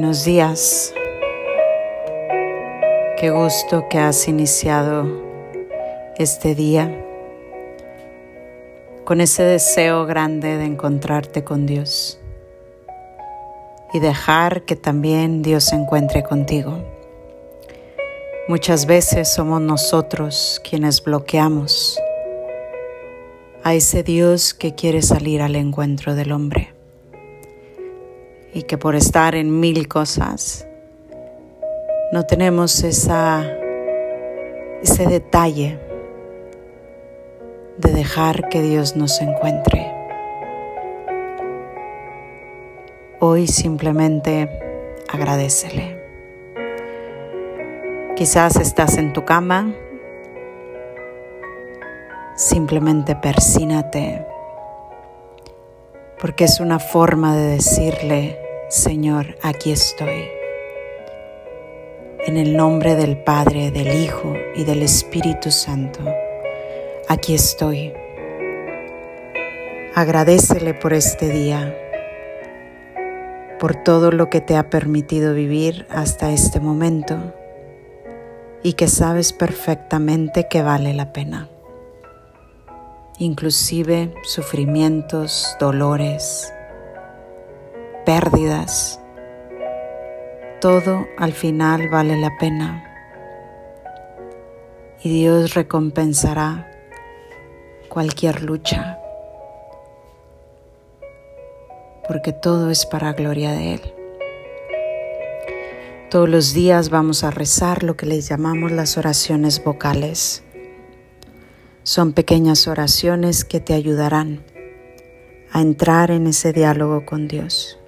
Buenos días. Qué gusto que has iniciado este día con ese deseo grande de encontrarte con Dios y dejar que también Dios se encuentre contigo. Muchas veces somos nosotros quienes bloqueamos a ese Dios que quiere salir al encuentro del hombre y que por estar en mil cosas no tenemos esa, ese detalle de dejar que Dios nos encuentre. Hoy simplemente agradecele. Quizás estás en tu cama, simplemente persínate porque es una forma de decirle, Señor, aquí estoy. En el nombre del Padre, del Hijo y del Espíritu Santo, aquí estoy. Agradecele por este día, por todo lo que te ha permitido vivir hasta este momento y que sabes perfectamente que vale la pena inclusive sufrimientos, dolores, pérdidas. Todo al final vale la pena y Dios recompensará cualquier lucha porque todo es para gloria de Él. Todos los días vamos a rezar lo que les llamamos las oraciones vocales. Son pequeñas oraciones que te ayudarán a entrar en ese diálogo con Dios.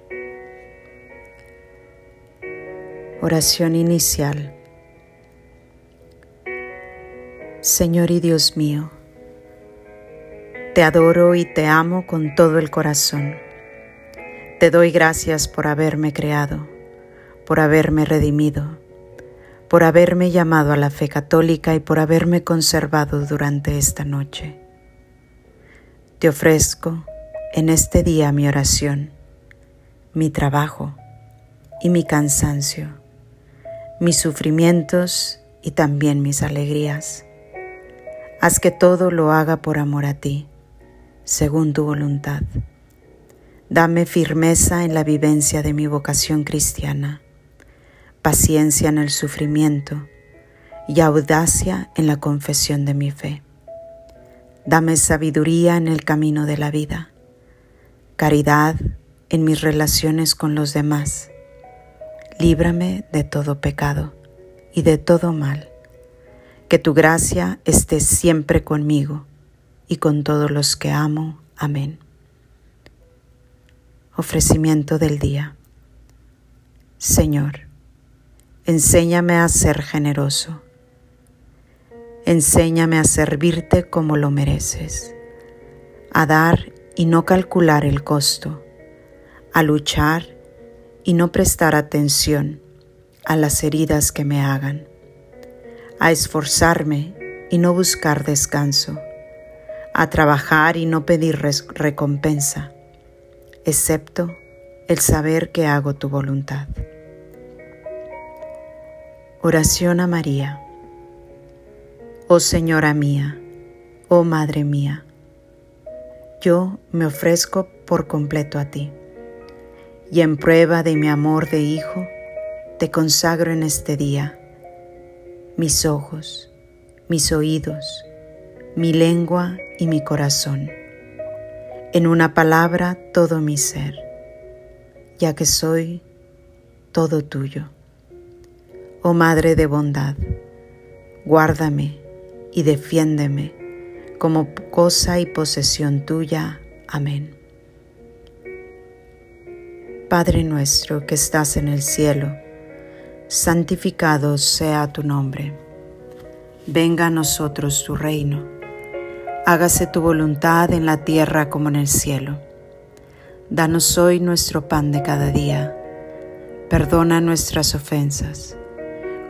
Oración inicial. Señor y Dios mío, te adoro y te amo con todo el corazón. Te doy gracias por haberme creado, por haberme redimido por haberme llamado a la fe católica y por haberme conservado durante esta noche. Te ofrezco en este día mi oración, mi trabajo y mi cansancio, mis sufrimientos y también mis alegrías. Haz que todo lo haga por amor a ti, según tu voluntad. Dame firmeza en la vivencia de mi vocación cristiana paciencia en el sufrimiento y audacia en la confesión de mi fe. Dame sabiduría en el camino de la vida, caridad en mis relaciones con los demás. Líbrame de todo pecado y de todo mal. Que tu gracia esté siempre conmigo y con todos los que amo. Amén. Ofrecimiento del día. Señor, Enséñame a ser generoso. Enséñame a servirte como lo mereces, a dar y no calcular el costo, a luchar y no prestar atención a las heridas que me hagan, a esforzarme y no buscar descanso, a trabajar y no pedir recompensa, excepto el saber que hago tu voluntad. Oración a María. Oh Señora mía, oh Madre mía, yo me ofrezco por completo a ti, y en prueba de mi amor de Hijo, te consagro en este día mis ojos, mis oídos, mi lengua y mi corazón, en una palabra todo mi ser, ya que soy todo tuyo. Oh Madre de bondad, guárdame y defiéndeme como cosa y posesión tuya. Amén. Padre nuestro que estás en el cielo, santificado sea tu nombre. Venga a nosotros tu reino. Hágase tu voluntad en la tierra como en el cielo. Danos hoy nuestro pan de cada día. Perdona nuestras ofensas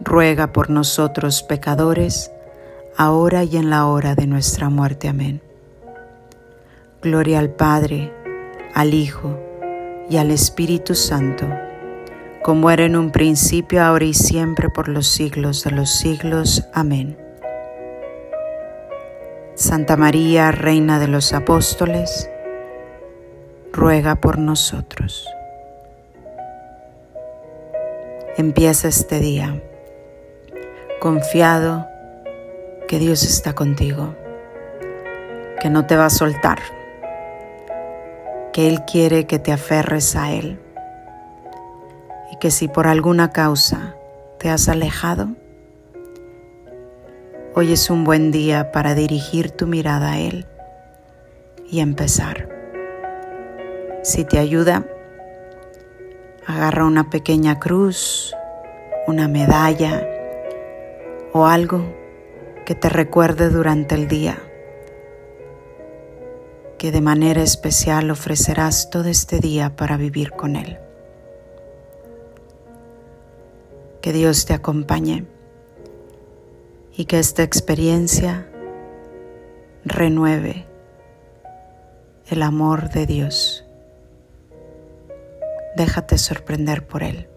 ruega por nosotros pecadores, ahora y en la hora de nuestra muerte. Amén. Gloria al Padre, al Hijo y al Espíritu Santo como era en un principio, ahora y siempre, por los siglos de los siglos. Amén. Santa María, Reina de los Apóstoles, ruega por nosotros. Empieza este día confiado que Dios está contigo, que no te va a soltar, que Él quiere que te aferres a Él y que si por alguna causa te has alejado, hoy es un buen día para dirigir tu mirada a Él y empezar. Si te ayuda, agarra una pequeña cruz, una medalla o algo que te recuerde durante el día que de manera especial ofrecerás todo este día para vivir con Él. Que Dios te acompañe y que esta experiencia renueve el amor de Dios. Déjate sorprender por Él.